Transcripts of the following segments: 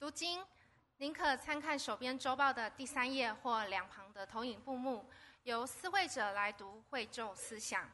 读经，您可参看手边周报的第三页或两旁的投影布幕，由司会者来读会众思想。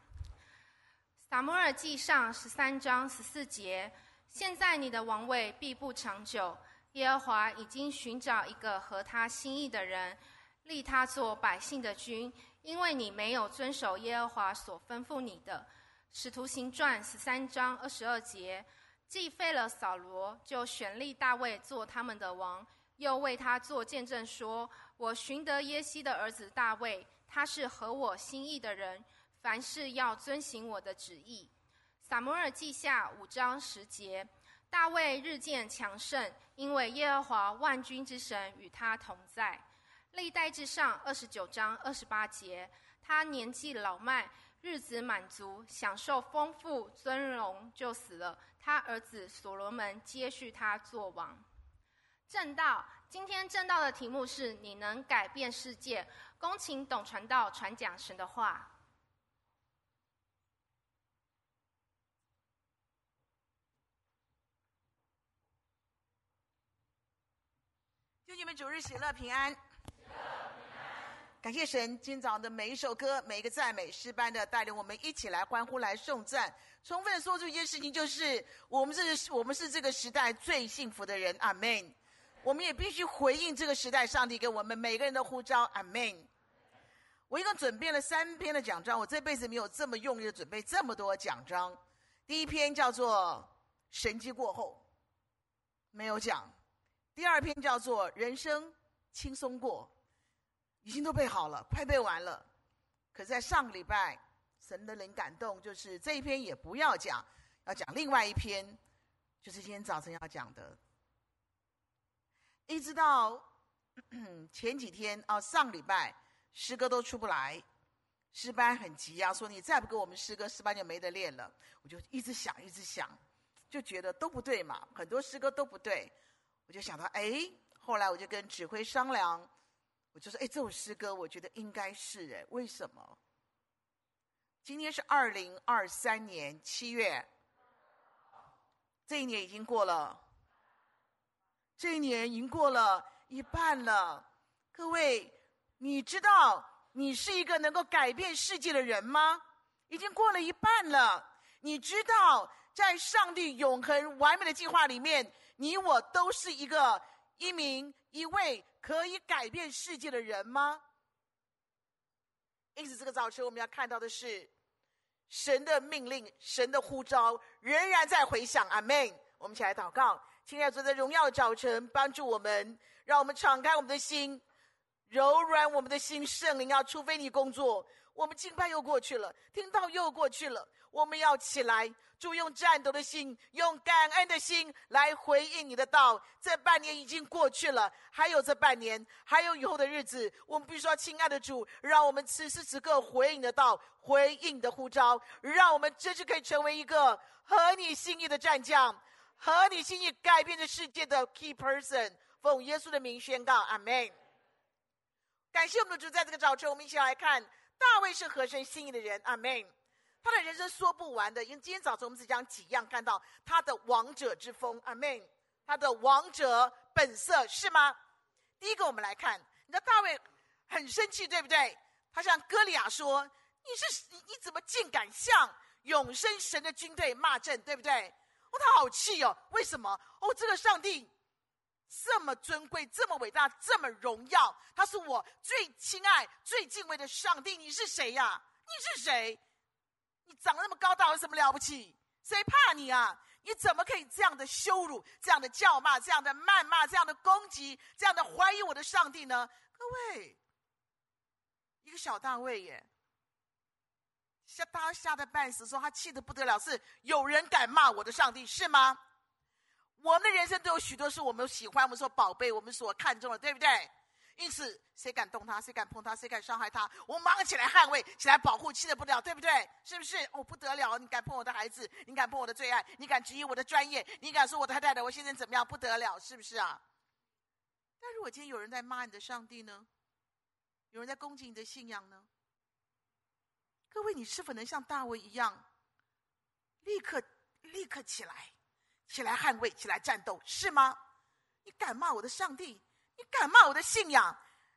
撒母耳记上十三章十四节：现在你的王位必不长久。耶和华已经寻找一个合他心意的人，立他做百姓的君，因为你没有遵守耶和华所吩咐你的。使徒行传十三章二十二节。既废了扫罗，就选立大卫做他们的王，又为他做见证说：“我寻得耶西的儿子大卫，他是合我心意的人，凡事要遵行我的旨意。”撒母耳记下五章十节，大卫日渐强盛，因为耶和华万军之神与他同在。历代志上二十九章二十八节，他年纪老迈。日子满足，享受丰富尊荣，就死了。他儿子所罗门接续他做王。正道，今天正道的题目是：你能改变世界。恭请董传道传讲神的话。祝你们主日喜乐平安。感谢神，今早的每一首歌、每一个赞美诗班的带领，我们一起来欢呼、来颂赞，充分说出一件事情，就是我们是，我们是这个时代最幸福的人。阿门。我们也必须回应这个时代上帝给我们每个人的呼召。阿门。我一共准备了三篇的讲章，我这辈子没有这么用力的准备这么多讲章。第一篇叫做“神迹过后”，没有讲；第二篇叫做“人生轻松过”。已经都背好了，快背完了。可是在上个礼拜，神的灵感动，就是这一篇也不要讲，要讲另外一篇，就是今天早晨要讲的。一直到 前几天哦，上礼拜诗歌都出不来，诗班很急啊，说你再不给我们诗歌，诗班就没得练了。我就一直想，一直想，就觉得都不对嘛，很多诗歌都不对。我就想到，哎，后来我就跟指挥商量。我就说，哎，这首诗歌我觉得应该是哎，为什么？今天是二零二三年七月，这一年已经过了，这一年已经过了一半了。各位，你知道你是一个能够改变世界的人吗？已经过了一半了。你知道，在上帝永恒完美的计划里面，你我都是一个一名一位。可以改变世界的人吗？因此，这个早晨我们要看到的是，神的命令、神的呼召仍然在回响。阿门！我们起来祷告，亲爱的主，在荣耀的早晨，帮助我们，让我们敞开我们的心，柔软我们的心。圣灵要除非你工作，我们敬拜又过去了，听到又过去了，我们要起来。主用战斗的心，用感恩的心来回应你的道。这半年已经过去了，还有这半年，还有以后的日子，我们必须说，亲爱的主，让我们此时此刻回应你的道，回应你的呼召，让我们真是可以成为一个合你心意的战将，合你心意改变这世界的 key person。奉耶稣的名宣告，阿门。感谢我们的主，在这个早晨，我们一起来看大卫是合神心意的人，阿门。他的人生说不完的，因为今天早晨我们只讲几样，看到他的王者之风，阿门。他的王者本色是吗？第一个，我们来看，你知道大卫很生气，对不对？他向歌利亚说：“你是你你怎么竟敢向永生神的军队骂阵，对不对？”哦，他好气哦，为什么？哦，这个上帝这么尊贵，这么伟大，这么荣耀，他是我最亲爱、最敬畏的上帝，你是谁呀？你是谁？你长得那么高大，有什么了不起？谁怕你啊？你怎么可以这样的羞辱、这样的叫骂、这样的谩骂、这样的攻击、这样的怀疑我的上帝呢？各位，一个小大卫耶，吓他吓得半死，说他气得不得了，是有人敢骂我的上帝是吗？我们的人生都有许多是我们喜欢、我们说宝贝、我们所看重的，对不对？因此，谁敢动他？谁敢碰他？谁敢伤害他？我马上起来捍卫，起来保护，气得不了，对不对？是不是？哦，不得了！你敢碰我的孩子？你敢碰我的最爱？你敢质疑我的专业？你敢说我的太太，我先生怎么样？不得了，是不是啊？但如果今天有人在骂你的上帝呢？有人在攻击你的信仰呢？各位，你是否能像大卫一样，立刻立刻起来，起来捍卫，起来战斗，是吗？你敢骂我的上帝？你敢骂我的信仰？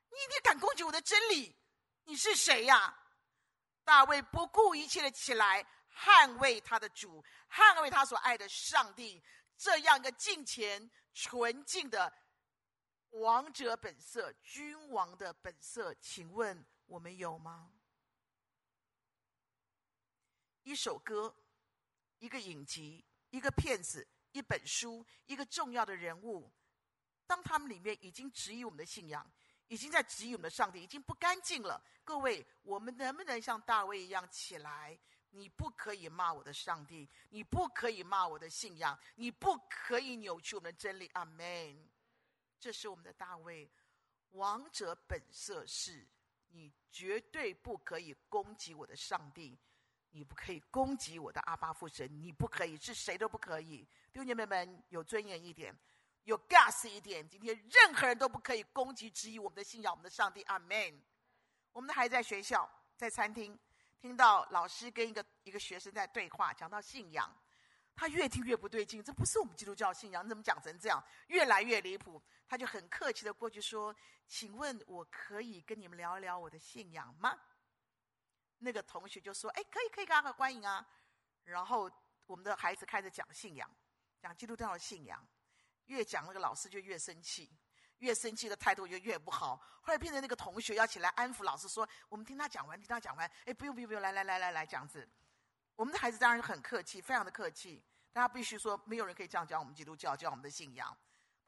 你一定敢攻击我的真理？你是谁呀？大卫不顾一切的起来捍卫他的主，捍卫他所爱的上帝。这样一个敬虔纯净的王者本色、君王的本色，请问我们有吗？一首歌，一个影集，一个片子，一本书，一个重要的人物，当他们里面已经质疑我们的信仰，已经在质疑我们的上帝，已经不干净了。各位，我们能不能像大卫一样起来？你不可以骂我的上帝，你不可以骂我的信仰，你不可以扭曲我们的真理。阿门。这是我们的大卫，王者本色是：你绝对不可以攻击我的上帝，你不可以攻击我的阿巴父神，你不可以，是谁都不可以。弟兄姐妹们，有尊严一点，有 gas 一点。今天任何人都不可以攻击、质疑我们的信仰，我们的上帝。阿门。我们的孩子在学校，在餐厅。听到老师跟一个一个学生在对话，讲到信仰，他越听越不对劲，这不是我们基督教信仰，你怎么讲成这样？越来越离谱，他就很客气的过去说：“请问我可以跟你们聊一聊我的信仰吗？”那个同学就说：“哎，可以，可以，刚好欢迎啊。”然后我们的孩子开始讲信仰，讲基督教的信仰，越讲那个老师就越生气。越生气的态度就越不好，后来变成那个同学要起来安抚老师说：“我们听他讲完，听他讲完。”哎，不用不用不用，来来来来来，这样子。我们的孩子当然很客气，非常的客气。但他必须说，没有人可以这样讲我们基督教，教我们的信仰。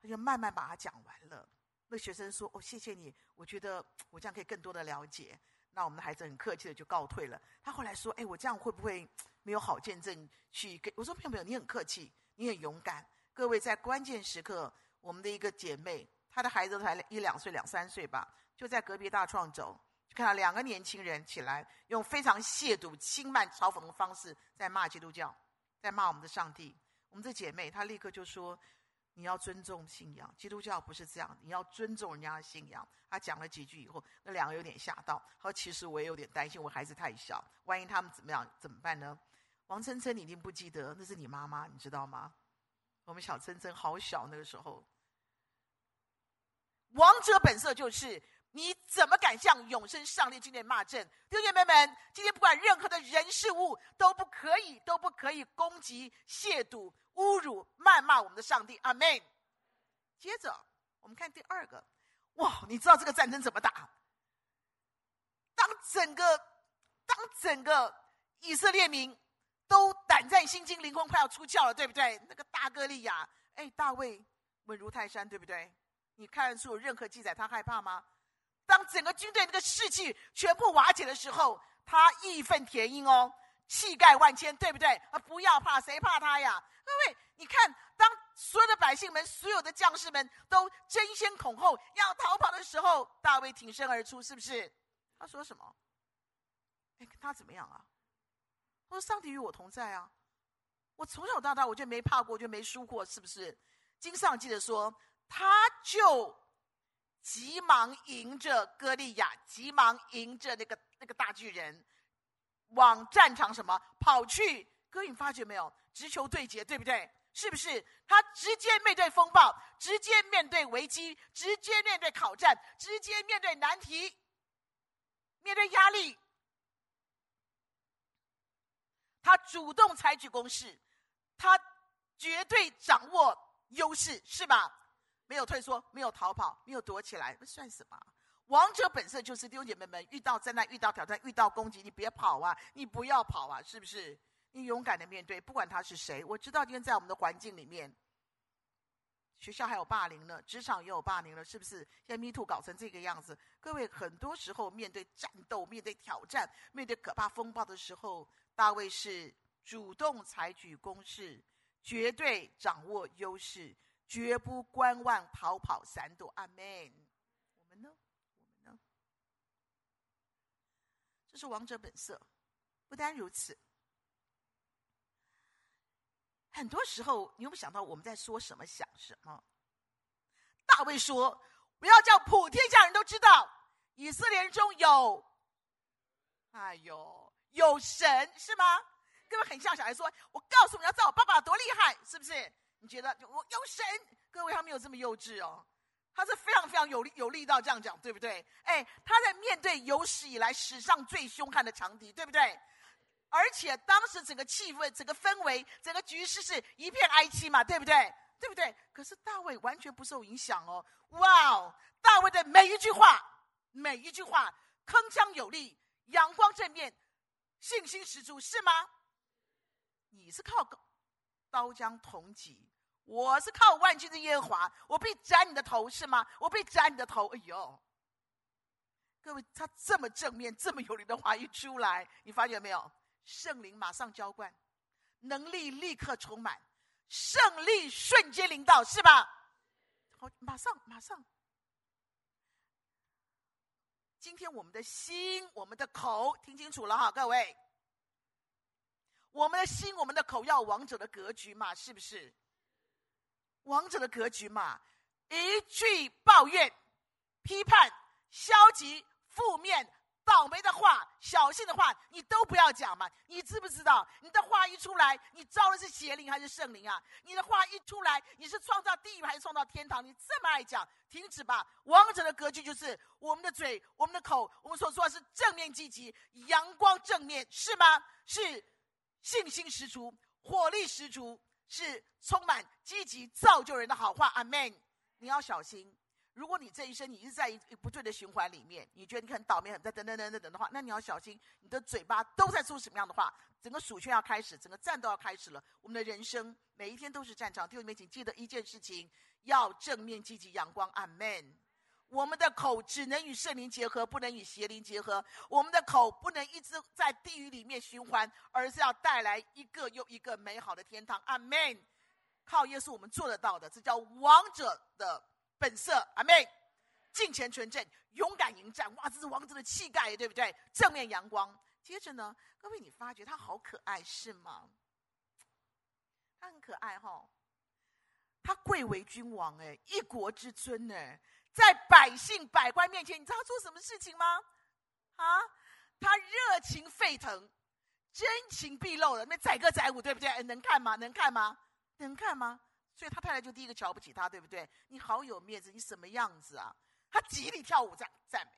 他就慢慢把他讲完了。那学生说：“哦，谢谢你，我觉得我这样可以更多的了解。”那我们的孩子很客气的就告退了。他后来说：“哎，我这样会不会没有好见证去给？”我说：“没有没有，你很客气，你很勇敢。”各位在关键时刻，我们的一个姐妹。她的孩子才一两岁、两三岁吧，就在隔壁大创走，就看到两个年轻人起来，用非常亵渎、轻慢、嘲讽的方式在骂基督教，在骂我们的上帝。我们的姐妹她立刻就说：“你要尊重信仰，基督教不是这样，你要尊重人家的信仰。”他讲了几句以后，那两个有点吓到。他说：“其实我也有点担心，我孩子太小，万一他们怎么样怎么办呢？”王琛琛，你一定不记得，那是你妈妈，你知道吗？我们小琛琛好小那个时候。王者本色就是，你怎么敢向永生上帝今天骂阵？弟兄姐妹们，今天不管任何的人事物都不可以，都不可以攻击、亵渎、侮辱、谩骂我们的上帝。阿门。接着我们看第二个，哇，你知道这个战争怎么打？当整个当整个以色列民都胆战心惊、灵魂快要出窍了，对不对？那个大哥利亚，哎，大卫稳如泰山，对不对？你看得出有任何记载，他害怕吗？当整个军队那个士气全部瓦解的时候，他义愤填膺哦，气概万千，对不对？啊，不要怕，谁怕他呀？各位，你看，当所有的百姓们、所有的将士们都争先恐后要逃跑的时候，大卫挺身而出，是不是？他说什么？哎，跟他怎么样啊？他说：“上帝与我同在啊！我从小到大我就没怕过，就没输过，是不是？”经上记得说。他就急忙迎着歌利亚，急忙迎着那个那个大巨人，往战场什么跑去？哥，你发觉没有？直球对决，对不对？是不是？他直接面对风暴，直接面对危机，直接面对挑战，直接面对难题，面对压力，他主动采取攻势，他绝对掌握优势，是吧？没有退缩，没有逃跑，没有躲起来，那算什么？王者本色就是弟兄姐妹们，遇到灾难、遇到挑战、遇到攻击，你别跑啊，你不要跑啊，是不是？你勇敢的面对，不管他是谁。我知道今天在我们的环境里面，学校还有霸凌呢，职场也有霸凌了，是不是？现在 Me Too 搞成这个样子，各位很多时候面对战斗、面对挑战、面对可怕风暴的时候，大卫是主动采取攻势，绝对掌握优势。绝不观望、逃跑、闪躲。阿门。我们呢？我们呢？这是王者本色。不单如此，很多时候你有没有想到我们在说什么、想什么？大卫说：“不要叫普天下人都知道，以色列人中有，哎呦，有神是吗？”各位很像小孩说：“我告诉你要知道我爸爸多厉害，是不是？”你觉得我有神，各位，他没有这么幼稚哦，他是非常非常有力有力道这样讲，对不对？哎，他在面对有史以来史上最凶悍的强敌，对不对？而且当时整个气氛、整个氛围、整个局势是一片哀戚嘛，对不对？对不对？可是大卫完全不受影响哦，哇哦！大卫的每一句话，每一句话铿锵有力，阳光正面，信心十足，是吗？你是靠刀枪铜戟，我是靠万军的耶和华，我必斩你的头，是吗？我必斩你的头。哎呦，各位，他这么正面、这么有力的话一出来，你发觉没有？圣灵马上浇灌，能力立刻充满，胜利瞬间临到，是吧？好，马上，马上。今天我们的心、我们的口，听清楚了哈，各位。我们的心、我们的口要王者的格局嘛，是不是？王者的格局嘛，一句抱怨、批判、消极、负面。倒霉的话，小心的话，你都不要讲嘛！你知不知道，你的话一出来，你招的是邪灵还是圣灵啊？你的话一出来，你是创造地狱还是创造天堂？你这么爱讲，停止吧！王者的格局就是我们的嘴、我们的口，我们所说的是正面积极、阳光正面，是吗？是信心十足、火力十足，是充满积极造就人的好话。阿门！你要小心。如果你这一生你一直在一不对的循环里面，你觉得你很倒霉，很在等等等等等的话，那你要小心，你的嘴巴都在说什么样的话？整个鼠圈要开始，整个战都要开始了。我们的人生每一天都是战场。弟兄们，请记得一件事情：要正面积极阳光。阿门。我们的口只能与圣灵结合，不能与邪灵结合。我们的口不能一直在地狱里面循环，而是要带来一个又一个美好的天堂。阿门。靠耶稣，我们做得到的，这叫王者的。本色，阿妹，敬虔纯正，勇敢迎战，哇，这是王者的气概，对不对？正面阳光。接着呢，各位，你发觉他好可爱，是吗？他很可爱哈、他贵为君王，哎，一国之尊，哎，在百姓百官面前，你知道他做什么事情吗？啊，他热情沸腾，真情毕露了，那载歌载舞，对不对？能看吗？能看吗？能看吗？所以他太太就第一个瞧不起他，对不对？你好有面子，你什么样子啊？他极力跳舞赞赞美。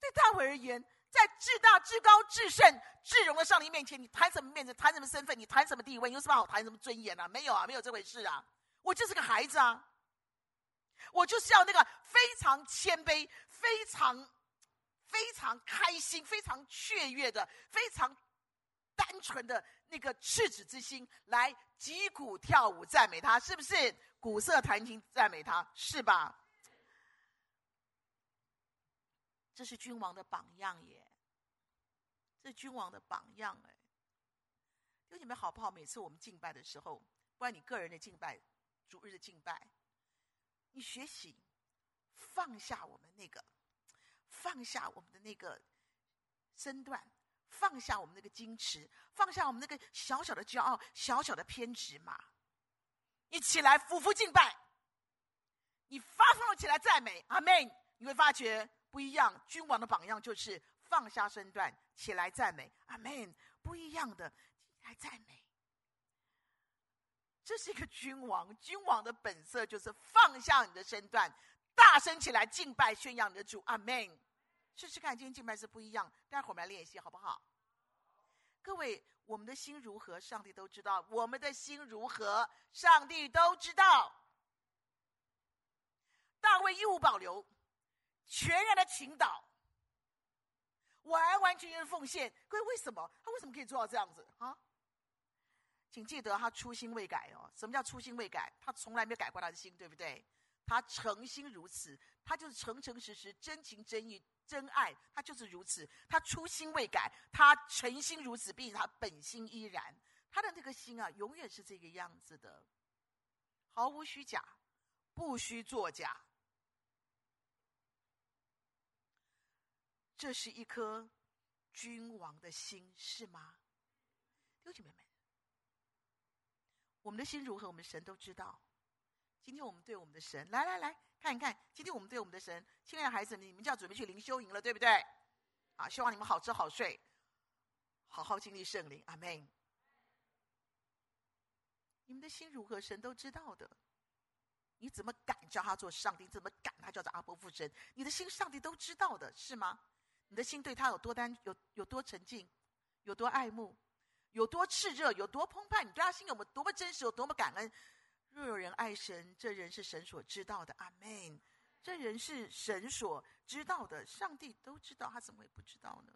对大卫而言，在至大至高至圣至荣的上帝面前，你谈什么面子？谈什么身份？你谈什么地位？你有什么好谈什么尊严啊？没有啊，没有这回事啊！我就是个孩子啊！我就是要那个非常谦卑、非常非常开心、非常雀跃的、非常单纯的。那个赤子之心来击鼓跳舞赞美他，是不是？鼓瑟弹琴赞美他，是吧？这是君王的榜样耶，这是君王的榜样哎。就你们好不好？每次我们敬拜的时候，不管你个人的敬拜、主日的敬拜，你学习放下我们那个，放下我们的那个身段。放下我们那个矜持，放下我们那个小小的骄傲、小小的偏执嘛！你起来，俯伏敬拜，你发放起来赞美，阿门！你会发觉不一样。君王的榜样就是放下身段，起来赞美，阿门！不一样的，来赞美。这是一个君王，君王的本色就是放下你的身段，大声起来敬拜，宣扬你的主，阿门。试试看，今天敬拜是不一样。待会儿我们来练习，好不好？各位，我们的心如何，上帝都知道；我们的心如何，上帝都知道。大卫一无保留，全然的倾倒，完完全全的奉献。各位，为什么他为什么可以做到这样子啊？请记得，他初心未改哦。什么叫初心未改？他从来没有改过他的心，对不对？他诚心如此，他就是诚诚实实、真情真意。真爱，他就是如此。他初心未改，他诚心如此，并且他本心依然。他的那个心啊，永远是这个样子的，毫无虚假，不需作假。这是一颗君王的心，是吗？弟兄姐妹们，我们的心如何，我们神都知道。今天我们对我们的神，来来来。看一看，今天我们对我们的神，亲爱的孩子，你们就要准备去灵修营了，对不对？啊，希望你们好吃好睡，好好经历圣灵，阿门。你们的心如何，神都知道的。你怎么敢叫他做上帝？怎么敢他叫做阿伯父神？你的心，上帝都知道的，是吗？你的心对他有多单，有有多沉静，有多爱慕，有多炽热，有多澎湃？你对他心有多么真实，有多么感恩？若有人爱神，这人是神所知道的。阿门。这人是神所知道的，上帝都知道，他怎么会不知道呢？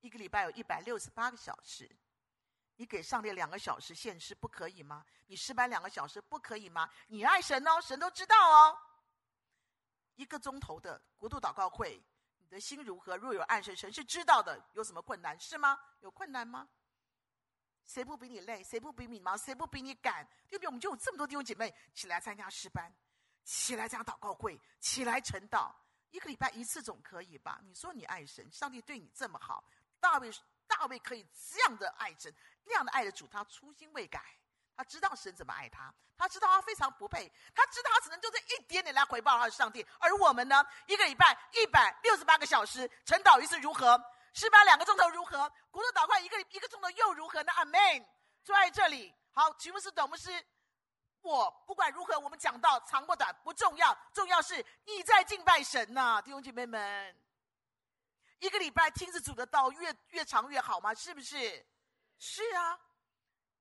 一个礼拜有一百六十八个小时，你给上帝两个小时献诗不可以吗？你失败两个小时不可以吗？你爱神哦，神都知道哦。一个钟头的国度祷告会，的心如何？若有暗示，神是知道的。有什么困难是吗？有困难吗？谁不比你累？谁不比你忙？谁不比你赶？对不对？我们就有这么多弟兄姐妹起来参加诗班。起来，这样祷告会，起来晨祷，一个礼拜一次总可以吧？你说你爱神，上帝对你这么好，大卫大卫可以这样的爱神，那样的爱的主，他初心未改，他知道神怎么爱他，他知道他非常不配，他知道他只能就这一点点来回报他的上帝。而我们呢，一个礼拜一百六十八个小时，晨祷一次如何？失败两个钟头如何？国度祷告一个一个钟头又如何呢？阿门。坐在这里，好，曲牧师、董牧师。我不管如何，我们讲到长或短不重要，重要是你在敬拜神呐、弟兄姐妹们。一个礼拜听着主的道越越长越好吗？是不是？是啊，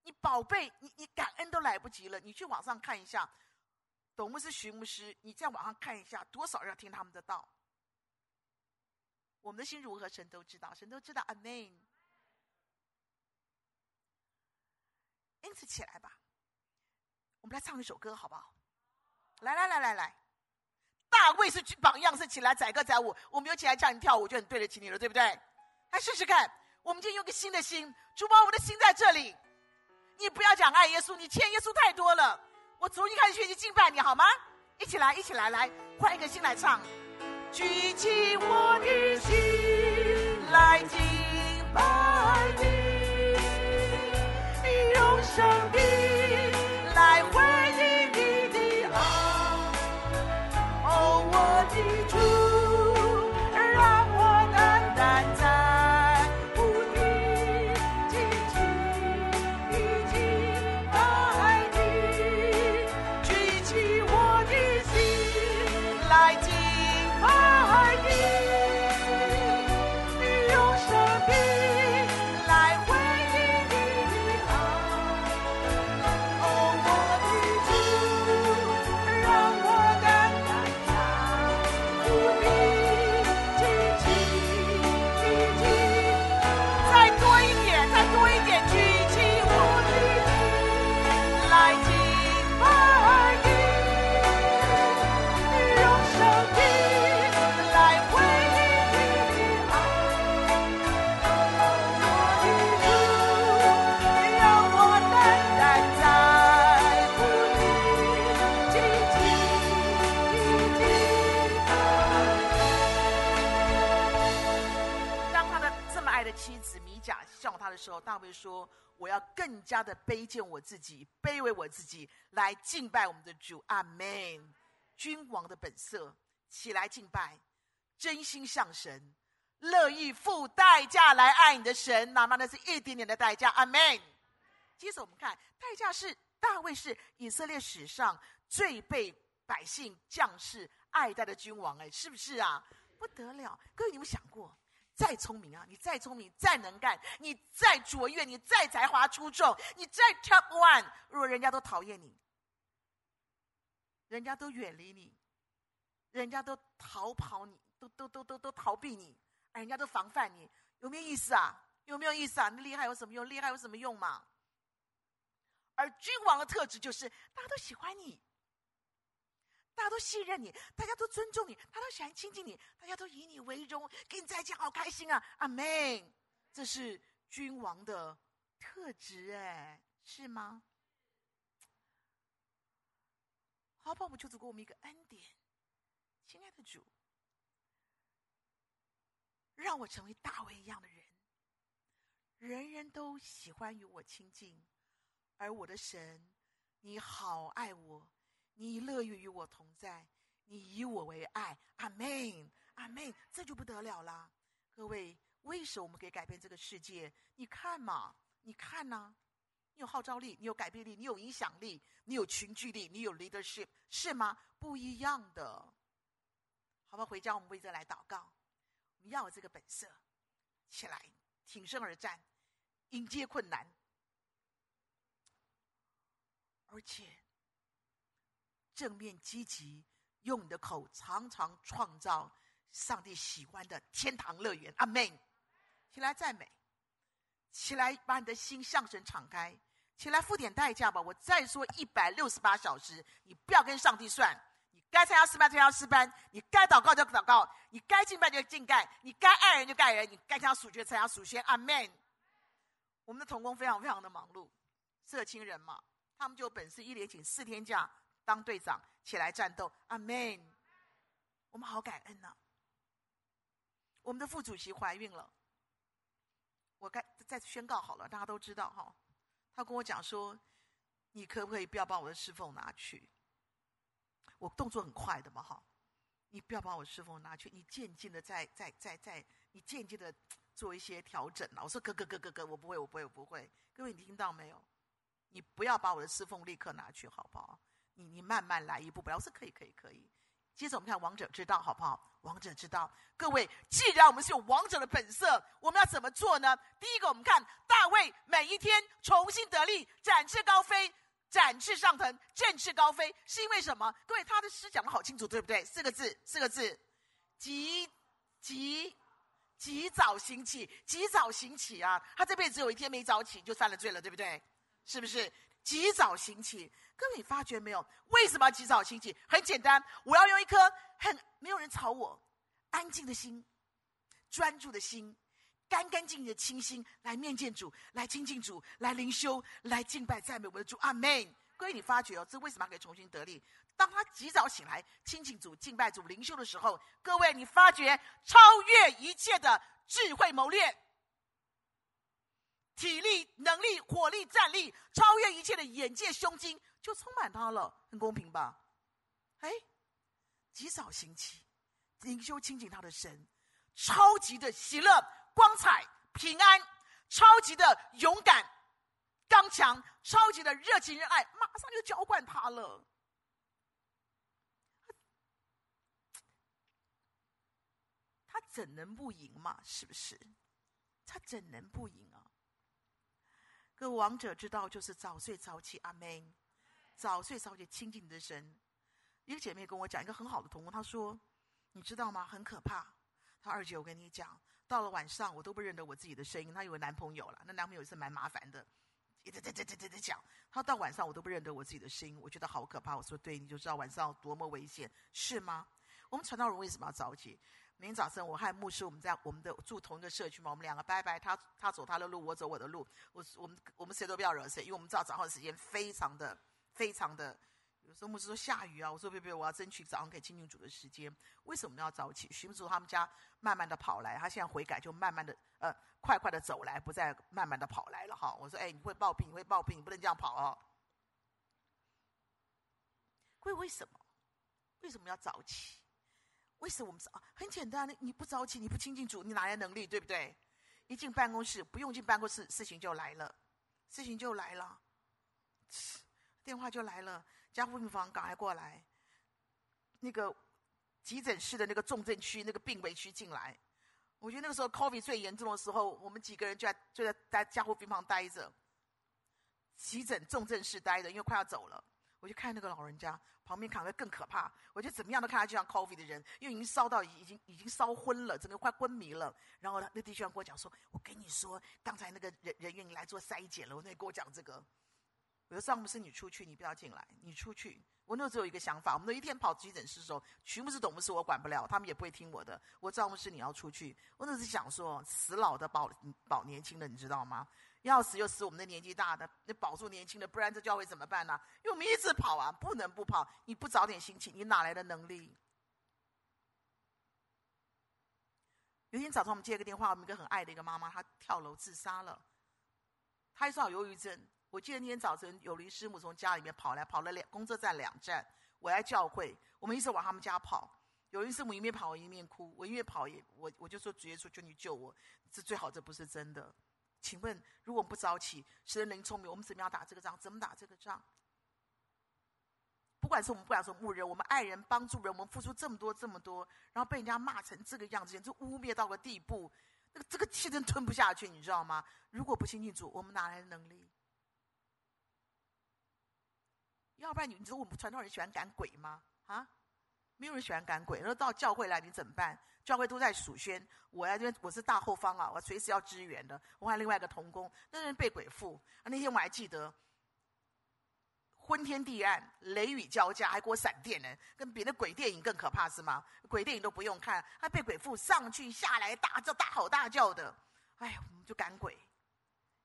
你宝贝，你你感恩都来不及了。你去网上看一下，董牧师、徐牧师，你在网上看一下，多少人要听他们的道。我们的心如何，神都知道，神都知道。阿门。因此，起来吧。我们来唱一首歌，好不好？来来来来来，大卫是榜样，是起来载歌载舞。我们有起来叫你跳舞，就很对得起你了，对不对？来试试看。我们今天用个新的心，主把我们的心在这里。你不要讲爱耶稣，你欠耶稣太多了。我从一开始学习敬拜你，好吗？一起来，一起来，来换一个心来唱。举起我的心来敬拜你，用上帝。加的卑贱我自己，卑微我自己，来敬拜我们的主。阿门。君王的本色，起来敬拜，真心向神，乐意付代价来爱你的神，哪怕那是一点点的代价。阿门。接着我们看，代价是大卫是以色列史上最被百姓将士爱戴的君王，哎，是不是啊？不得了！各位，你们想过？”再聪明啊，你再聪明，再能干，你再卓越，你再才华出众，你再 top one，如果人家都讨厌你，人家都远离你，人家都逃跑你，都都都都都逃避你，人家都防范你，有没有意思啊？有没有意思啊？你厉害有什么用？厉害有什么用嘛？而君王的特质就是大家都喜欢你。大家都信任你，大家都尊重你，大家都喜欢亲近你，大家都以你为荣，跟你在一起好开心啊！阿门。这是君王的特质，哎，是吗？好吧，我们求主给我们一个恩典，亲爱的主，让我成为大卫一样的人，人人都喜欢与我亲近，而我的神，你好爱我。你乐意与我同在，你以我为爱，阿门，阿门，这就不得了了。各位，为什么我们可以改变这个世界？你看嘛，你看呐、你有号召力，你有改变力，你有影响力，你有群聚力，你有 leadership，是吗？不一样的。好吧，回家我们为这来祷告。我们要有这个本色，起来挺身而战，迎接困难，而且正面积极，用你的口常常创造上帝喜欢的天堂乐园。阿门。起来赞美。起来，把你的心向神敞开。起来，付点代价吧。我再说一百六十八小时，你不要跟上帝算。你该参加诗班参加诗班，你该祷告就祷告，你该敬拜就敬拜，你该爱人就爱人，你该参加属学参加属学。阿门。我们的童工非常非常的忙碌，社青人嘛，他们就有本事一连请四天假当队长，起来战斗。阿门。我们好感恩呐、我们的副主席怀孕了。我该再次宣告好了，大家都知道哈。他跟我讲说：“你可不可以不要把我的侍奉拿去？我动作很快的嘛哈，你不要把我侍奉拿去，你渐进的在在在在，你渐进的做一些调整了。”我说：“哥哥哥哥哥，我不会，我不会，我不会。”各位，你听到没有？你不要把我的侍奉立刻拿去，好不好？你你慢慢来，一步步来。我说：“可以，可以，可以。”接着我们看王者之道，好不好？王者之道，各位，既然我们是有王者的本色，我们要怎么做呢？第一个，我们看大卫每一天重新得力，展翅高飞，展翅上腾，振翅高飞，是因为什么？各位，他的诗讲得好清楚，对不对？四个字，四个字，及及及早兴起，及早兴起啊！他这辈子有一天没早起，就犯了罪了，对不对？是不是？及早兴起。各位，你发觉没有？为什么要及早清醒？很简单，我要用一颗很没有人吵我、安静的心、专注的心、干干净净的清心来面见主，来亲近主，来灵修，来敬拜赞美我的主。阿门。各位，你发觉哦，这为什么可以重新得力？当他及早醒来亲近主、敬拜主、灵修的时候，各位，你发觉超越一切的智慧谋略。体力、能力、火力、战力，超越一切的眼界、胸襟，就充满他了，很公平吧？哎，及早兴起，灵修亲近他的神，超级的喜乐、光彩、平安，超级的勇敢、刚强，超级的热情、热爱，马上就浇灌他了。他怎能不赢嘛？是不是？他怎能不赢啊？个王者之道就是早睡早起，阿门。早睡早起，亲近你的神。一个姐妹跟我讲一个很好的同工，她说：“你知道吗？很可怕。她二姐，我跟你讲，到了晚上我都不认得我自己的声音。她有个男朋友了，那男朋友是蛮麻烦的，一直在在在在在讲。她到晚上我都不认得我自己的声音，我觉得好可怕。我说：对，你就知道晚上多么危险，是吗？我们传道人为什么要早起？”明天早晨，我和牧师，我们在我们的住同一个社区嘛，我们两个拜拜，他他走他的路，我走我的路。我我们我们谁都不要惹谁，因为我们知道早上的时间非常的非常的。有时候牧师说下雨啊，我说别别，我要争取早上给亲近主的时间。为什么要早起？徐牧师他们家慢慢的跑来，他现在悔改就慢慢的呃快快的走来，不再慢慢的跑来了哈。我说哎，你会暴毙，你会暴毙，你不能这样跑哦。为为什么？为什么要早起？为什么我们早？很简单，你不早起，你不亲近主，你哪来能力，对不对？一进办公室，不用进办公室，事情就来了，事情就来了，电话就来了，加护病房赶快过来，那个急诊室的那个重症区、那个病危区进来。我觉得那个时候 COVID 最严重的时候，我们几个人就在就在在加护病房待着，急诊重症室待着，因为快要走了。我就看那个老人家旁边躺的更可怕，我就怎么样都看他就像 COVID 的人，因为已经烧到已经已经烧昏了，整个快昏迷了。然后那弟兄跟我讲说：“我跟你说，刚才那个人人员来做筛检了。”我那跟我讲这个，我说：“上牧师你出去，你不要进来，你出去。”我那时候有一个想法，我们那一天跑急诊室的时候，全部是、董牧师我管不了，他们也不会听我的。我赵牧师你要出去，我那时想说，死老的保保年轻的，你知道吗？要死就死我们的年纪大的，那保住年轻的，不然这教会怎么办呢？因为我们一直跑啊，不能不跑。你不早点兴起，你哪来的能力？有一天早上我们接个电话，我们一个很爱的一个妈妈，她跳楼自杀了。她是有忧郁症。我记得那天早晨，有林师母从家里面跑来，跑了两公车站两站，我来教会，我们一直往他们家跑。有林师母一面跑一面哭，我一面跑也我我就说主耶稣，求你救我，这最好这不是真的。请问，如果我们不早起，使人灵聪明，我们怎么样打这个仗？怎么打这个仗？不管是我们，不管是牧人，我们爱人、帮助人，我们付出这么多、这么多，然后被人家骂成这个样子，就污蔑到个地步，那个这个气真吞不下去，你知道吗？如果不亲近主，我们哪来的能力？要不然你，你说我们传统人喜欢赶鬼吗？啊，没有人喜欢赶鬼。然后到教会来，你怎么办？教会都在数宣，我在这边，我是大后方啊，我随时要支援的。我还有另外一个同工，那人被鬼附。那天我还记得。昏天地暗，雷雨交加，还给我闪电呢，跟别的鬼电影更可怕是吗？鬼电影都不用看，还被鬼附上去下来，大叫大吼大叫的，哎呀，我们就赶鬼。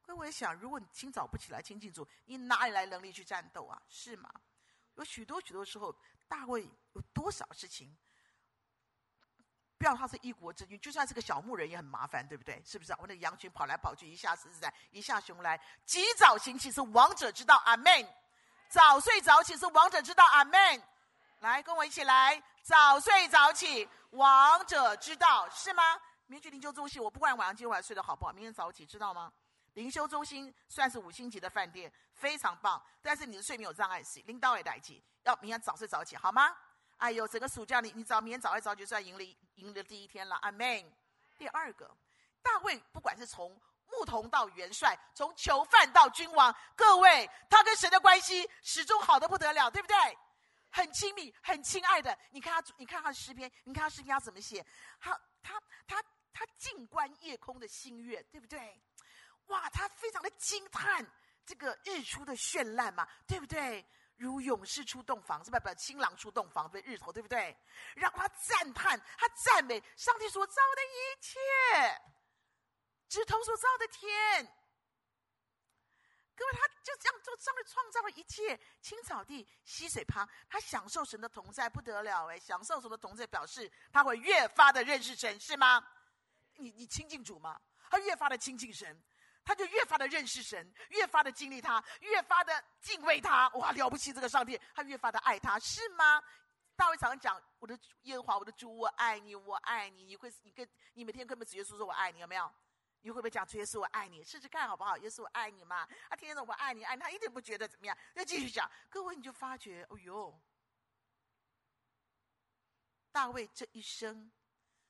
所以我也想，如果你清早不起来亲近主，你哪里来能力去战斗啊？是吗？有许多许多时候，大卫有多少事情？不要他是一国之君，就算是个小牧人也很麻烦，对不对？是不是？我那个羊群跑来跑去，一下狮子来，一下熊来，及早行起是，王者之道。阿门。早睡早起是王者之道，阿门。来，跟我一起来，早睡早起，王者之道，是吗？明天去灵修中心，我不管晚上今晚睡得好不好，明天早起，知道吗？灵修中心算是五星级的饭店，非常棒。但是你的睡眠有障碍，是领导也来起，要明天早睡早起，好吗？哎呦，整个暑假你你早明天早睡早起，算赢了赢了第一天了，阿门。第二个，大卫不管是从。牧童到元帅，从囚犯到君王，各位，他跟神的关系始终好得不得了，对不对？很亲密，很亲爱的。你看他，你看他的诗篇，你看他诗篇他怎么写？他他他他静观夜空的星月，对不对？哇，他非常的惊叹这个日出的绚烂嘛，对不对？如勇士出洞房，是不是？不，新郎出洞房，对日头，对不对？让他赞叹，他赞美上帝所造的一切。指头所造的天，各位，他就这样就上面创造了一切青草地、溪水旁，他享受神的同在不得了哎！享受神的同在，表示他会越发的认识神，是吗？你你亲近主吗？他越发的亲近神，他就越发的认识神，越发的经历他，越发的敬畏他。哇，了不起这个上帝，他越发的爱他，是吗？大卫常常讲：“我的耶和华，我的主，我爱你，我爱你。”你会，你跟你每天跟我们主耶稣说：“我爱你。”有没有？你会不会讲主耶稣我爱你？试试看好不好？耶稣我爱你嘛？他天天说我爱你，爱你，他一点不觉得怎么样？要继续讲，各位你就发觉，哦哟，大卫这一生，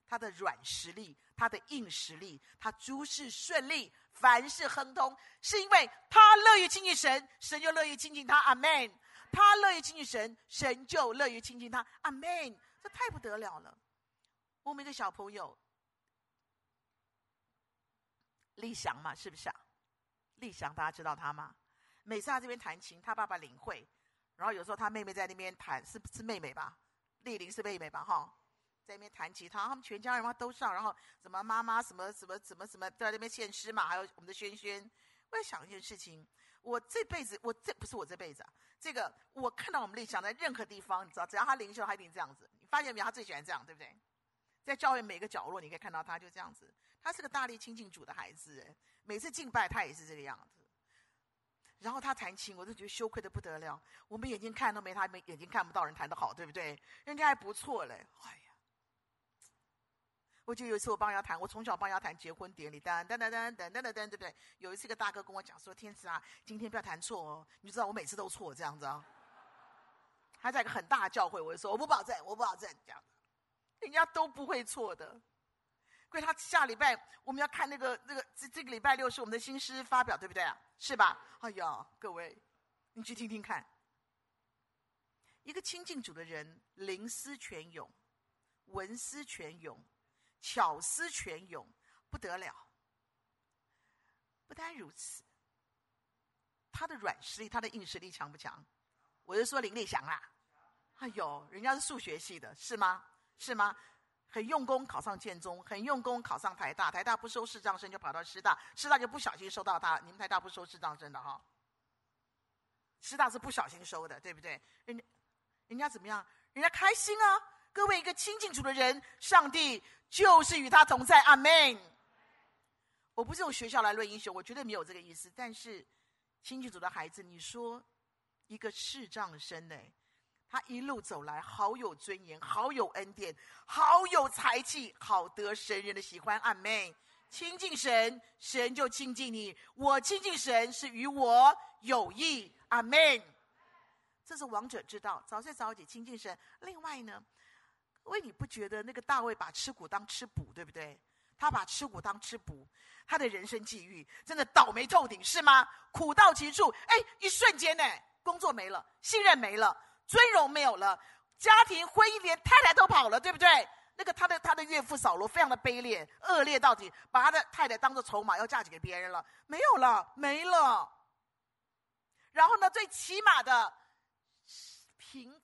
他的软实力，他的硬实力，他诸事顺利，凡事亨通，是因为他乐于亲近神，神就乐于亲近他。阿门。他乐于亲近神，神就乐于亲近他。阿门。这太不得了了。我们一个小朋友。立祥嘛，是不是啊？立祥，大家知道他吗？每次他这边弹琴，他爸爸领会，然后有时候他妹妹在那边弹，是是妹妹吧？丽玲是妹妹吧？哈，在那边弹吉他，他们全家人嘛都上，然后什么妈妈什么什么什么什么都在那边献诗嘛，还有我们的轩轩。我在想一件事情，我这辈子，我这不是我这辈子啊，这个我看到我们立祥在任何地方，你知道，只要他灵修，他一定这样子。你发现没有？他最喜欢这样，对不对？在教会每个角落，你可以看到他就这样子。他是个大力亲近主的孩子，每次敬拜他也是这个样子。然后他弹琴，我都觉得羞愧的不得了。我们眼睛看都没他没眼睛看不到人弹得好，对不对？人家还不错嘞。哎呀，我就有一次我帮人谈，我从小帮人谈结婚典礼，噔噔噔噔噔噔噔，对不对？有一次一个大哥跟我讲说：“天赐啊，今天不要弹错哦。”你知道我每次都错这样子啊？他在一个很大的教会，我就说：“我不保证，我不保证的，人家都不会错的。”因为他下礼拜我们要看那个那个这这个礼拜六是我们的新诗发表，对不对啊？是吧？哎呀，各位，你去听听看，一个亲近主的人，灵思泉涌，文思泉涌。巧思泉涌，不得了。不单如此，他的软实力，他的硬实力强不强？我就说林立祥啦。哎呦，人家是数学系的，是吗？是吗？很用功考上建中，很用功考上台大，台大不收视障生就跑到师大，师大就不小心收到他。你们台大不收视障生的哈？师大是不小心收的，对不对？人家，人家怎么样？人家开心啊！各位，一个亲近主的人，上帝就是与他同在。阿门。我不是用学校来论英雄，我绝对没有这个意思。但是，亲近主的孩子，你说一个视障生呢？他一路走来，好有尊严，好有恩典，好有才气，好得神人的喜欢。阿门。亲近神，神就亲近你。我亲近神是与我有益。阿门。这是王者之道，早睡早起亲近神。另外呢，各位你不觉得那个大卫把吃苦当吃补，对不对？他把吃苦当吃补，他的人生际遇真的倒霉透顶，是吗？苦到极处，哎，一瞬间呢，工作没了，信任没了，尊荣没有了，家庭婚姻连太太都跑了，对不对？那个他的他的岳父扫罗非常的卑劣，恶劣到底，把他的太太当做筹码要嫁给别人了，没有了，没了。然后呢，最起码的。平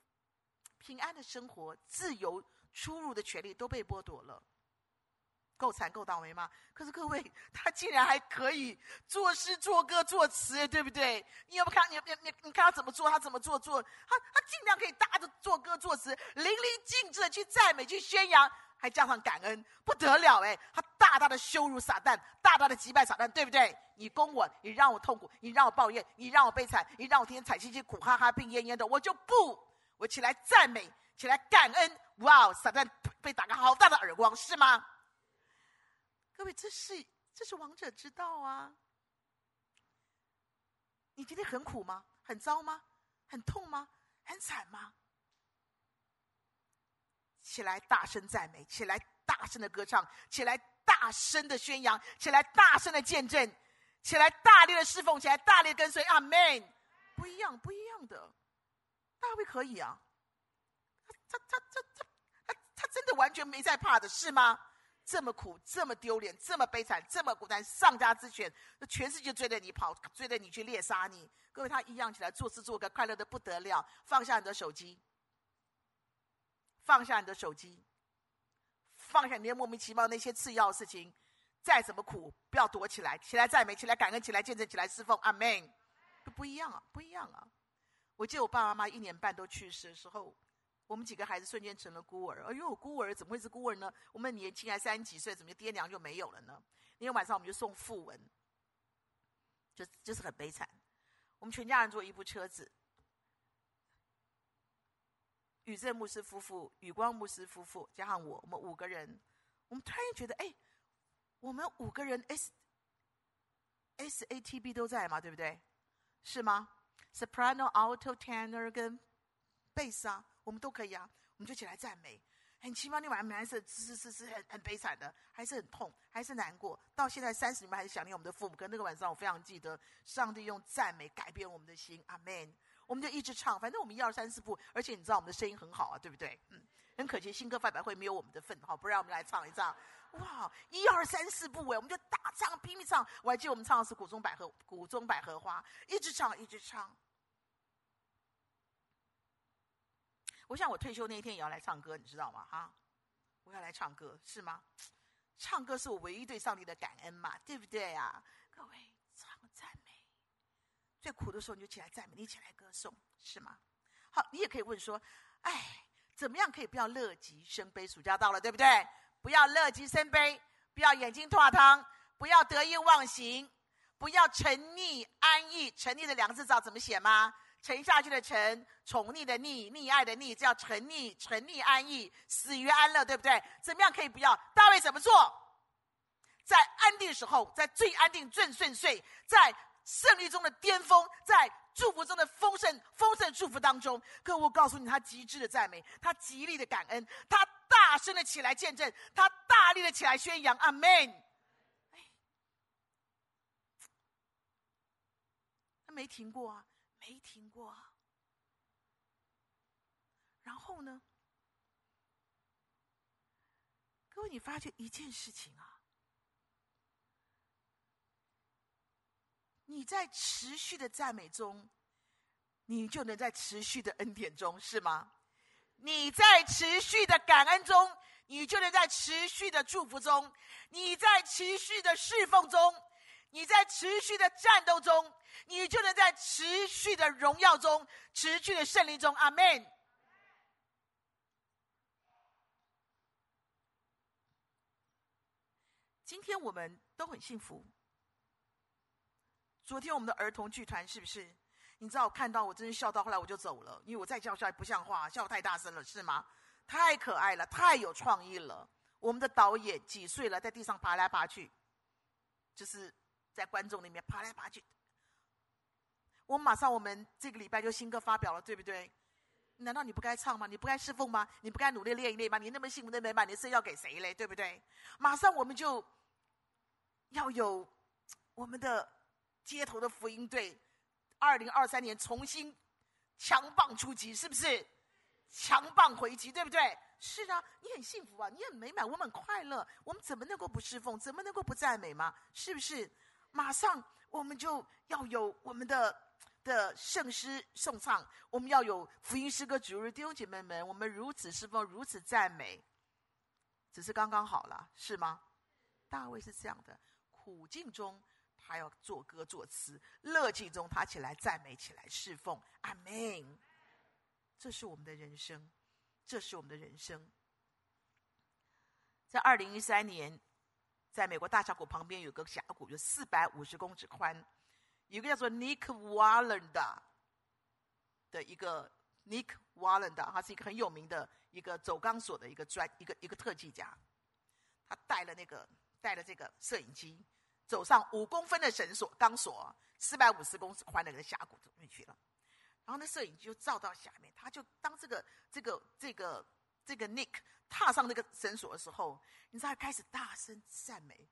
平安的生活、自由出入的权利都被剥夺了，够惨够倒霉吗？可是各位，他竟然还可以作诗作歌作词，对不对？你有没有看？你你你你看他怎么做？他怎么做做？他他尽量可以搭着作歌作词，淋漓尽致的去赞美、去宣扬。还加上感恩，不得了哎！他大大的羞辱撒旦，大大的击败撒旦，对不对？你攻我，你让我痛苦，你让我抱怨，你让我悲惨，你让我天天惨兮兮、苦哈哈、病恹恹的，我就不，我起来赞美，起来感恩。哇！撒旦被打个好大的耳光，是吗？各位，这是这是王者之道啊！你今天很苦吗？很糟吗？很痛吗？很惨吗？起来，大声赞美；起来，大声的歌唱；起来，大声的宣扬；起来，大声的见证；起来，大力的侍奉；起来，大力的跟随。阿门。不一样，不一样的。大卫可以啊，他他他他他他真的完全没在怕的，是吗？这么苦，这么丢脸，这么悲惨，这么孤单，丧家之犬，全世界追着你跑，追着你去猎杀你。各位，他一样起来做事做个快乐的不得了，放下你的手机。放下你的手机，放下你那莫名其妙那些次要的事情，再怎么苦，不要躲起来，起来赞美，起来感恩，起来见证，起来侍奉，阿门。不一样啊，不一样啊！我记得我爸爸妈妈一年半都去世的时候，我们几个孩子瞬间成了孤儿。哎呦，孤儿怎么会是孤儿呢？我们年轻还三十几岁，怎么爹娘就没有了呢？那天晚上我们就送訃闻，就就是很悲惨。我们全家人坐一部车子。宇正牧师夫妇、宇光牧师夫妇加上我，我们五个人，我们突然觉得，哎，我们五个人 S S A T B 都在嘛，对不对？是吗？Soprano、Alto、Tenor 跟贝斯啊，我们都可以啊，我们就起来赞美。很奇妙，那晚上还是是是是很很悲惨的，还是很痛，还是难过。到现在三十年还是想念我们的父母。可那个晚上，我非常记得，上帝用赞美改变我们的心。阿门。我们就一直唱，反正我们一二三四部，而且你知道我们的声音很好啊，对不对？嗯，很可惜新歌发表会没有我们的份，好，不然我们来唱一唱。哇，一二三四部哎，我们就大唱拼命唱。我还记得我们唱的是《谷中百合》，《谷中百合花》，一直唱一直唱。我想我退休那一天也要来唱歌，你知道吗？哈，我要来唱歌，是吗？唱歌是我唯一对上帝的感恩嘛，对不对啊？各位唱赞美。最苦的时候，你就起来赞美，你起来歌颂，是吗？好，你也可以问说：“哎，怎么样可以不要乐极生悲？暑假到了，对不对？不要乐极生悲，不要眼睛脱汤，不要得意忘形，不要沉溺安逸。沉溺的两个字知道怎么写吗？沉下去的沉，宠溺的溺，溺爱的溺，这叫沉溺。沉溺安逸，死于安乐，对不对？怎么样可以不要？大卫怎么做？在安定时候，在最安定、最顺遂，在。胜利中的巅峰，在祝福中的丰盛，丰盛祝福当中。可我告诉你，他极致的赞美，他极力的感恩，他大声的起来见证，他大力的起来宣扬。阿门。哎，他没停过啊，没停过。然后呢，各位，你发觉一件事情啊。你在持续的赞美中，你就能在持续的恩典中，是吗？你在持续的感恩中，你就能在持续的祝福中；你在持续的侍奉中，你在持续的战斗中，你就能在持续的荣耀中、持续的胜利中。阿门。今天我们都很幸福。昨天我们的儿童剧团是不是？你知道我看到我真是笑到后来我就走了，因为我再叫笑也不像话，笑太大声了是吗？太可爱了，太有创意了。我们的导演几岁了，在地上爬来爬去，就是在观众里面爬来爬去。我马上，我们这个礼拜就新歌发表了，对不对？难道你不该唱吗？你不该侍奉吗？你不该努力练一练吗？你那么幸福的美满，你是要给谁嘞？对不对？马上我们就要有我们的街头的福音队，二零二三年重新强棒出击，是不是？强棒回击，对不对？是啊，你很幸福啊，你很美满，我们很快乐，我们怎么能够不侍奉？怎么能够不赞美吗？是不是？马上我们就要有我们的。的圣诗颂唱，我们要有福音诗歌主日，弟兄姐妹们，我们如此侍奉，如此赞美，只是刚刚好了，是吗？大卫是这样的，苦境中他要作歌作词，乐境中他起来赞美，起来侍奉，阿门。这是我们的人生，这是我们的人生。在二零一三年，在美国大峡谷旁边有个峡谷，有四百五十公尺宽。有个叫做 Nick Wallenda 的一个 Nick Wallenda，他是一个很有名的一个走钢索的一个专一个一个特技家。他带了那个带了这个摄影机，走上五公分的绳索钢索，四百五十公尺宽的那个峡谷走进去了。然后那摄影机就照到下面，他就当这个这个这个这个 Nick 踏上那个绳索的时候，你知道他开始大声赞美。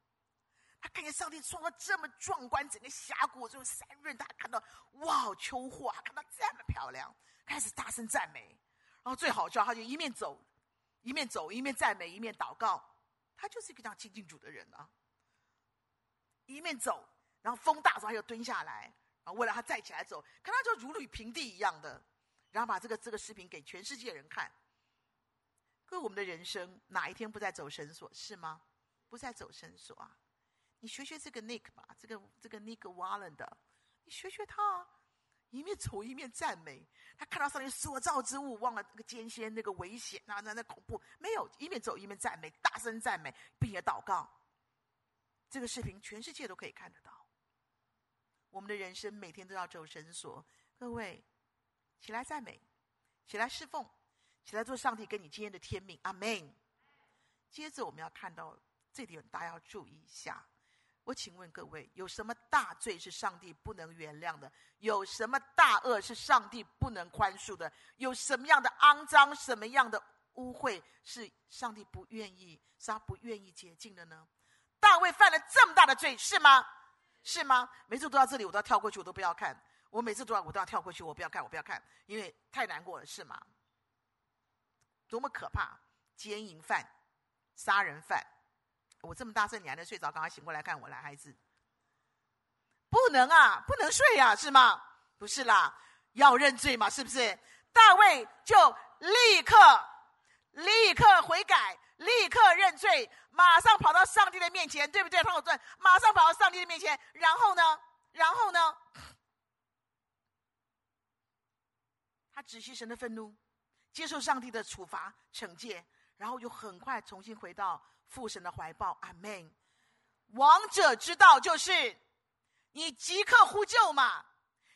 他看见上帝创造这么壮观，整个峡谷这种山润，他看到哇，秋花看到这么漂亮，开始大声赞美。然后最好笑，他就一面走，一面走，一面赞美，一面祷告。他就是一个这样亲近主的人啊。一面走，然后风大的时候他又蹲下来，然后为了他站起来走，看他就如履平地一样的，然后把这个这个视频给全世界人看。可我们的人生哪一天不再走绳索是吗？不再走绳索啊？你学学这个 Nick 吧，这个这个 Nick Wallen 的，你学学他啊，一面走一面赞美。他看到上帝所造之物，忘了那个艰险、那个危险啊，那那恐怖，没有，一面走一面赞美，大声赞美，并且祷告。这个视频全世界都可以看得到。我们的人生每天都要走绳索，各位起来赞美，起来侍奉，起来做上帝给你今天的天命。阿门。接着我们要看到这点，大家要注意一下。我请问各位，有什么大罪是上帝不能原谅的？有什么大恶是上帝不能宽恕的？有什么样的肮脏、什么样的污秽是上帝不愿意、是他不愿意洁净的呢？大卫犯了这么大的罪，是吗？是吗？每次读到这里，我都要跳过去，我都不要看。我每次读到，我都要跳过去，我不要看，我不要看，因为太难过了，是吗？多么可怕！奸淫犯、杀人犯。我这么大声，你还能睡着？赶快醒过来看我来，孩子。不能啊，不能睡呀、啊，是吗？不是啦，要认罪嘛，是不是？大卫就立刻、立刻悔改，立刻认罪，马上跑到上帝的面前，对不对？他有罪，马上跑到上帝的面前，然后呢？然后呢？他止息神的愤怒，接受上帝的处罚惩戒，然后又很快重新回到。父神的怀抱，阿门。王者之道就是，你即刻呼救嘛！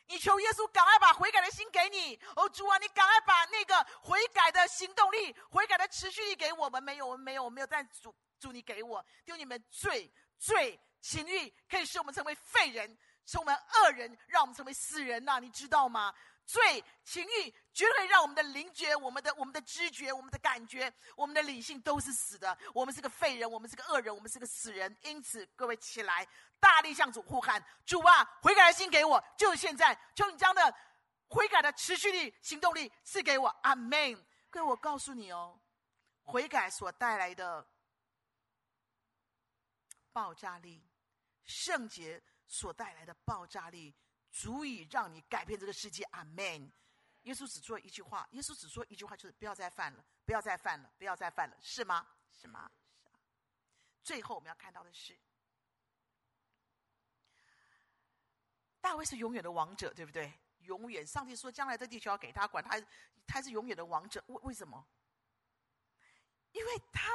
你求耶稣赶快把悔改的心给你。哦，主啊，你赶快把那个悔改的行动力、悔改的持续力给我们。没有，我们没有，我们没有。但主，主你给我，丢你们罪、罪、情欲，可以使我们成为废人，使我们恶人，让我们成为死人呐、你知道吗？罪、情欲，绝对让我们的灵觉、我们的、我们的知觉、我们的感觉、我们的理性都是死的。我们是个废人，我们是个恶人，我们是个死人。因此，各位起来，大力向主呼喊：主啊，悔改的心给我，就是现在，求你将的悔改的持续力、行动力赐给我。阿门。各位，我告诉你哦，悔改所带来的爆炸力，圣洁所带来的爆炸力。足以让你改变这个世界，阿门。耶稣只说一句话，耶稣只说一句话，就是不要再犯了，不要再犯了，不要再犯了，是吗？是吗？是。最后我们要看到的是，大卫是永远的王者，对不对？永远，上帝说将来这地球要给他管，他他是永远的王者。为为什么？因为他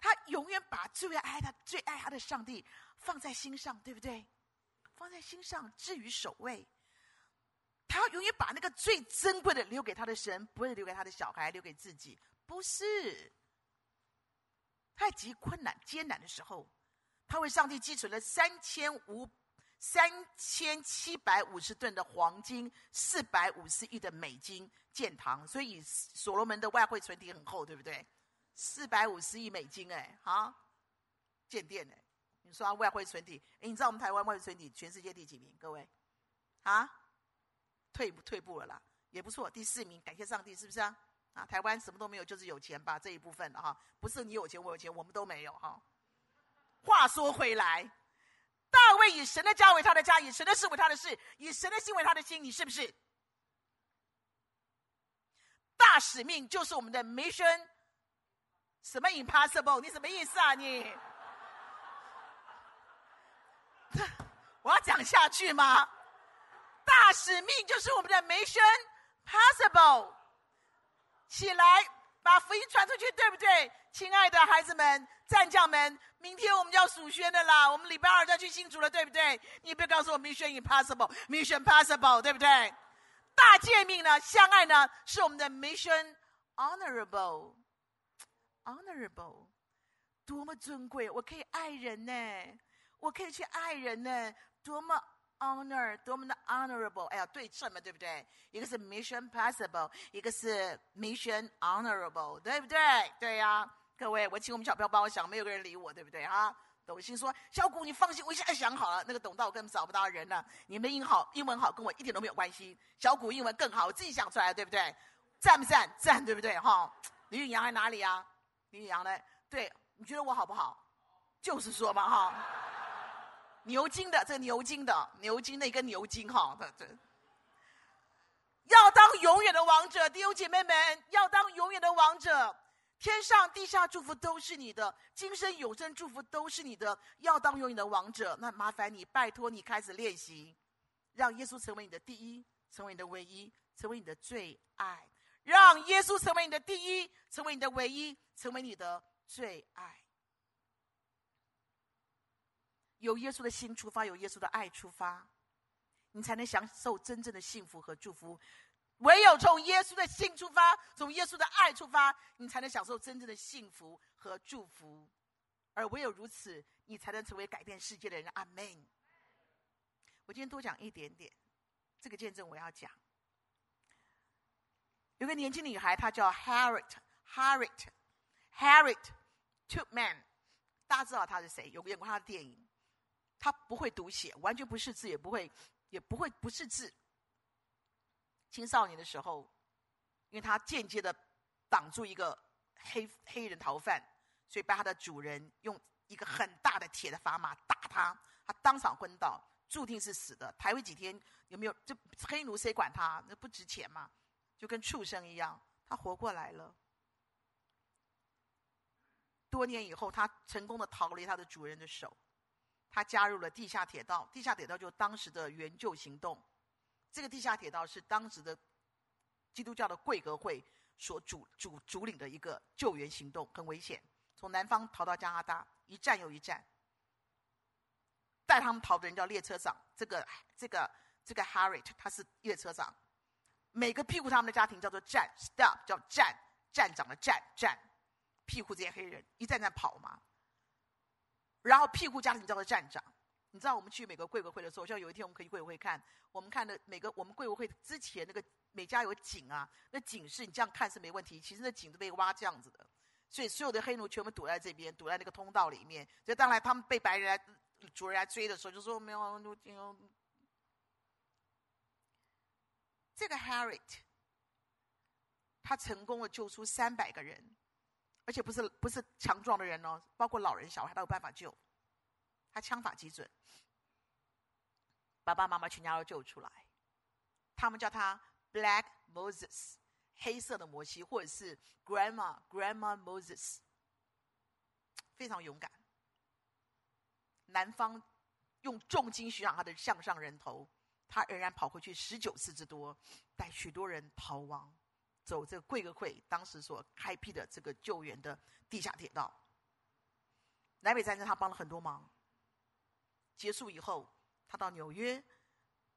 他永远把最爱他、最爱他的上帝放在心上，对不对？放在心上，置于首位。他永远把那个最珍贵的留给他的神，不会留给他的小孩，留给自己。不是，太极困难、艰难的时候，他为上帝积存了三千五三千七百五十吨的黄金，四百五十亿的美金建堂，所以所罗门的外汇存底很厚，对不对？四百五十亿美金，哎，啊，建殿哎，你说外汇存底，哎，你知道我们台湾外汇存底全世界第几名？各位，啊，退退步了啦，也不错，第四名，感谢上帝，是不是啊？啊，台湾什么都没有，就是有钱吧这一部分的哈，不是你有钱我有钱，我们都没有哈。话说回来，大卫以神的家为他的家，以神的事为他的事，以神的心为他的心，你是不是？大使命就是我们的 mission，什么 impossible？你什么意思啊你？我要讲下去吗？大使命就是我们的 mission possible。起来，把福音传出去，对不对？亲爱的孩子们、战将们，明天我们就要数宣的啦。我们礼拜二就要去新竹了，对不对？你不要告诉我 Mission Impossible，Mission Possible，对不对？大诫命呢，相爱呢，是我们的 Mission Honorable，Honorable，多么尊贵！我可以爱人呢，我可以去爱人呢，多么。Honor 多么的 honorable，哎呀，对称嘛，对不对？一个是 mission possible，一个是 mission honorable，对不对？对呀、各位，我请我们小朋友帮我想，没有个人理我，对不对啊？董欣说：“小谷，你放心，我现在想好了，那个董道我根本找不到人了。你们英好，英文好，跟我一点都没有关系。小谷英文更好，我自己想出来的，对不对？赞不赞？赞，对不对？哈，李允阳在哪里啊？李允阳呢？对，你觉得我好不好？就是说嘛，哈。”牛津的，这牛津的，牛津的一个牛津哈，对对。要当永远的王者，弟兄姐妹们，要当永远的王者，天上地下祝福都是你的，今生永生祝福都是你的。要当永远的王者，那麻烦你，拜托你开始练习，让耶稣成为你的第一，成为你的唯一，成为你的最爱，让耶稣成为你的第一，成为你的唯一，成为你的最爱。由耶稣的心出发，由耶稣的爱出发，你才能享受真正的幸福和祝福。唯有从耶稣的心出发，从耶稣的爱出发，你才能享受真正的幸福和祝福。而唯有如此，你才能成为改变世界的人。阿门。我今天多讲一点点，这个见证我要讲。有个年轻女孩，她叫 Harriet，Harriet，Harriet Tubman，大家知道她是谁？有演过她的电影？他不会读写，完全不识字，也不会，也不会不识字。青少年的时候，因为他间接的挡住一个黑黑人逃犯，所以被他的主人用一个很大的铁的砝码打他，他当场昏倒，注定是死的。抬回几天，有没有？这黑奴谁管他？那不值钱嘛，就跟畜生一样。他活过来了。多年以后，他成功的逃离他的主人的手。他加入了地下铁道，地下铁道就是当时的援救行动。这个地下铁道是当时的基督教的贵格会所主主主领的一个救援行动，很危险。从南方逃到加拿大，一站又一站。带他们逃的人叫列车长，这个这个这个 Harriet 他是列车长。每个庇护他们的家庭叫做站 stop 叫站站长的站站，庇护这些黑人一站站跑嘛。然后庇护家庭叫做站长，你知道我们去美国贵国会的时候，像有一天我们可以贵国会看，我们看的每个我们贵国会之前那个每家有井啊，那井是你这样看是没问题，其实那井都被挖这样子的，所以所有的黑奴全部堵在这边，堵在那个通道里面。所以当然他们被白人来主人来追的时候，就说没有。这个 Harriet，他成功的救出三百个人。而且不是不是强壮的人哦，包括老人小孩都有办法救。他枪法极准，爸爸妈妈全家都救出来。他们叫他 Black Moses，黑色的摩西，或者是 Grandma Grandma Moses，非常勇敢。南方用重金悬赏他的项上人头，他仍然跑回去十九次之多，带许多人逃亡。走这个贵格会当时所开辟的这个救援的地下铁道，南北战争他帮了很多忙。结束以后，他到纽约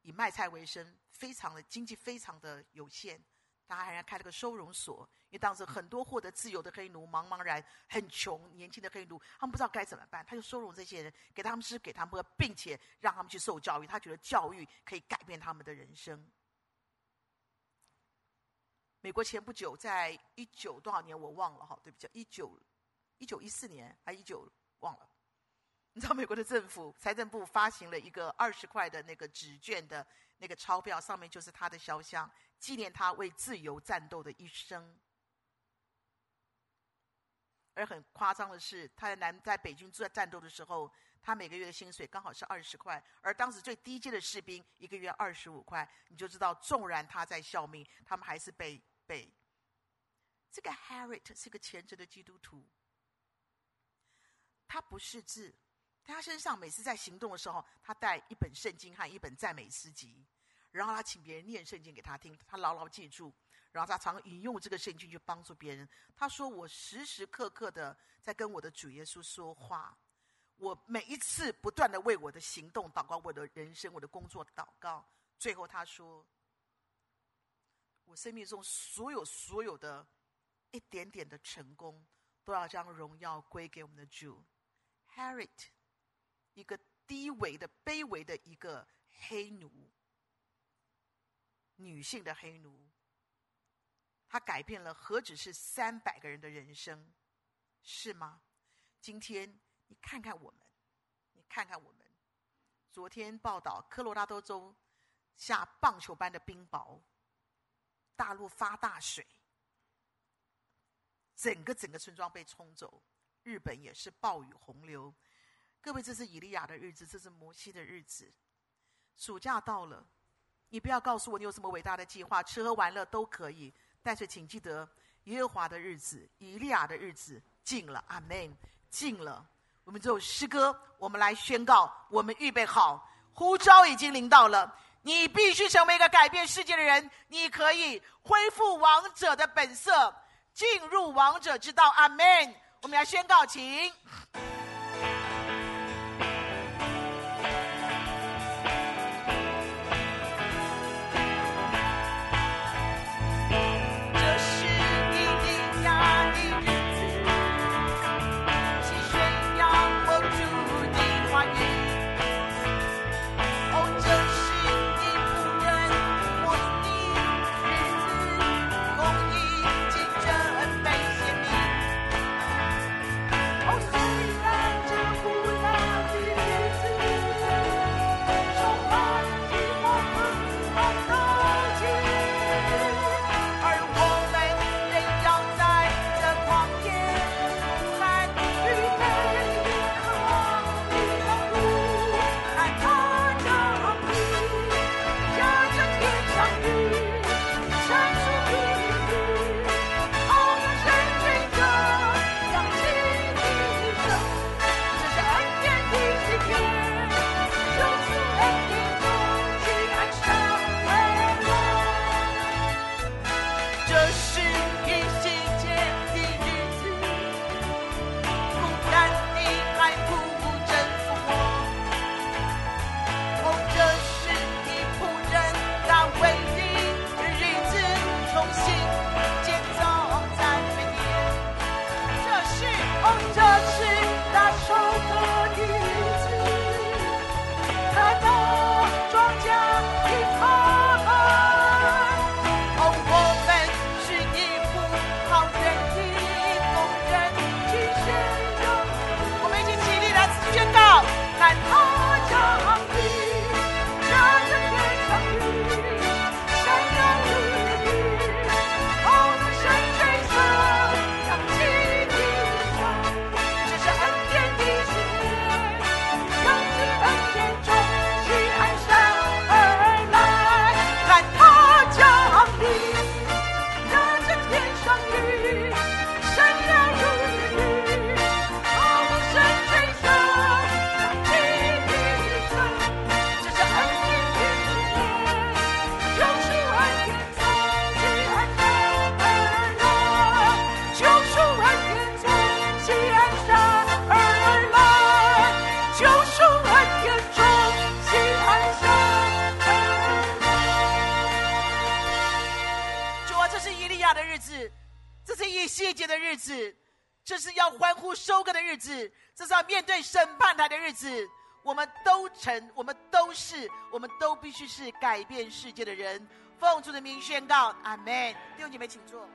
以卖菜为生，非常的经济非常的有限，他还开了个收容所，因为当时很多获得自由的黑奴茫茫然很穷，年轻的黑奴他们不知道该怎么办，他就收容这些人，给他们吃，给他们喝，并且让他们去受教育。他觉得教育可以改变他们的人生。美国前不久，在一九多少年我忘了哈，对不起，一九一九一四年还一九忘了。你知道美国的政府财政部发行了一个二十块的那个纸券的那个钞票，上面就是他的肖像，纪念他为自由战斗的一生。而很夸张的是，他在南在北军在战斗的时候，他每个月的薪水刚好是二十块，而当时最低阶的士兵一个月二十五块，你就知道，纵然他在效命，他们还是被。被这个 Harriet 是个虔诚的基督徒，他不识字，他身上每次在行动的时候，他带一本圣经和一本赞美诗集，然后他请别人念圣经给他听，他牢牢记住，然后他常引用这个圣经去帮助别人。他说：“我时时刻刻的在跟我的主耶稣说话，我每一次不断的为我的行动祷告，我的人生、我的工作祷告。最后他说。”我生命中所有所有的一点点的成功，都要将荣耀归给我们的主。Harriet，一个低微的、卑微的一个黑奴，女性的黑奴，她改变了何止是三百个人的人生，是吗？今天你看看我们，你看看我们，昨天报道科罗拉多州下棒球般的冰雹。大陆发大水，整个整个村庄被冲走。日本也是暴雨洪流。各位，这是以利亚的日子，这是摩西的日子。暑假到了，你不要告诉我你有什么伟大的计划，吃喝玩乐都可以，但是请记得，耶和华的日子，以利亚的日子近了。阿门，近了。我们这首诗歌，我们来宣告：我们预备好，呼召已经临到了。你必须成为一个改变世界的人。你可以恢复王者的本色，进入王者之道。阿门。我们要宣告，请。日子，这是要欢呼收割的日子，这是要面对审判台的日子。我们都成，我们都是，我们都必须是改变世界的人。奉主的名宣告，阿门。弟兄姐妹，请坐。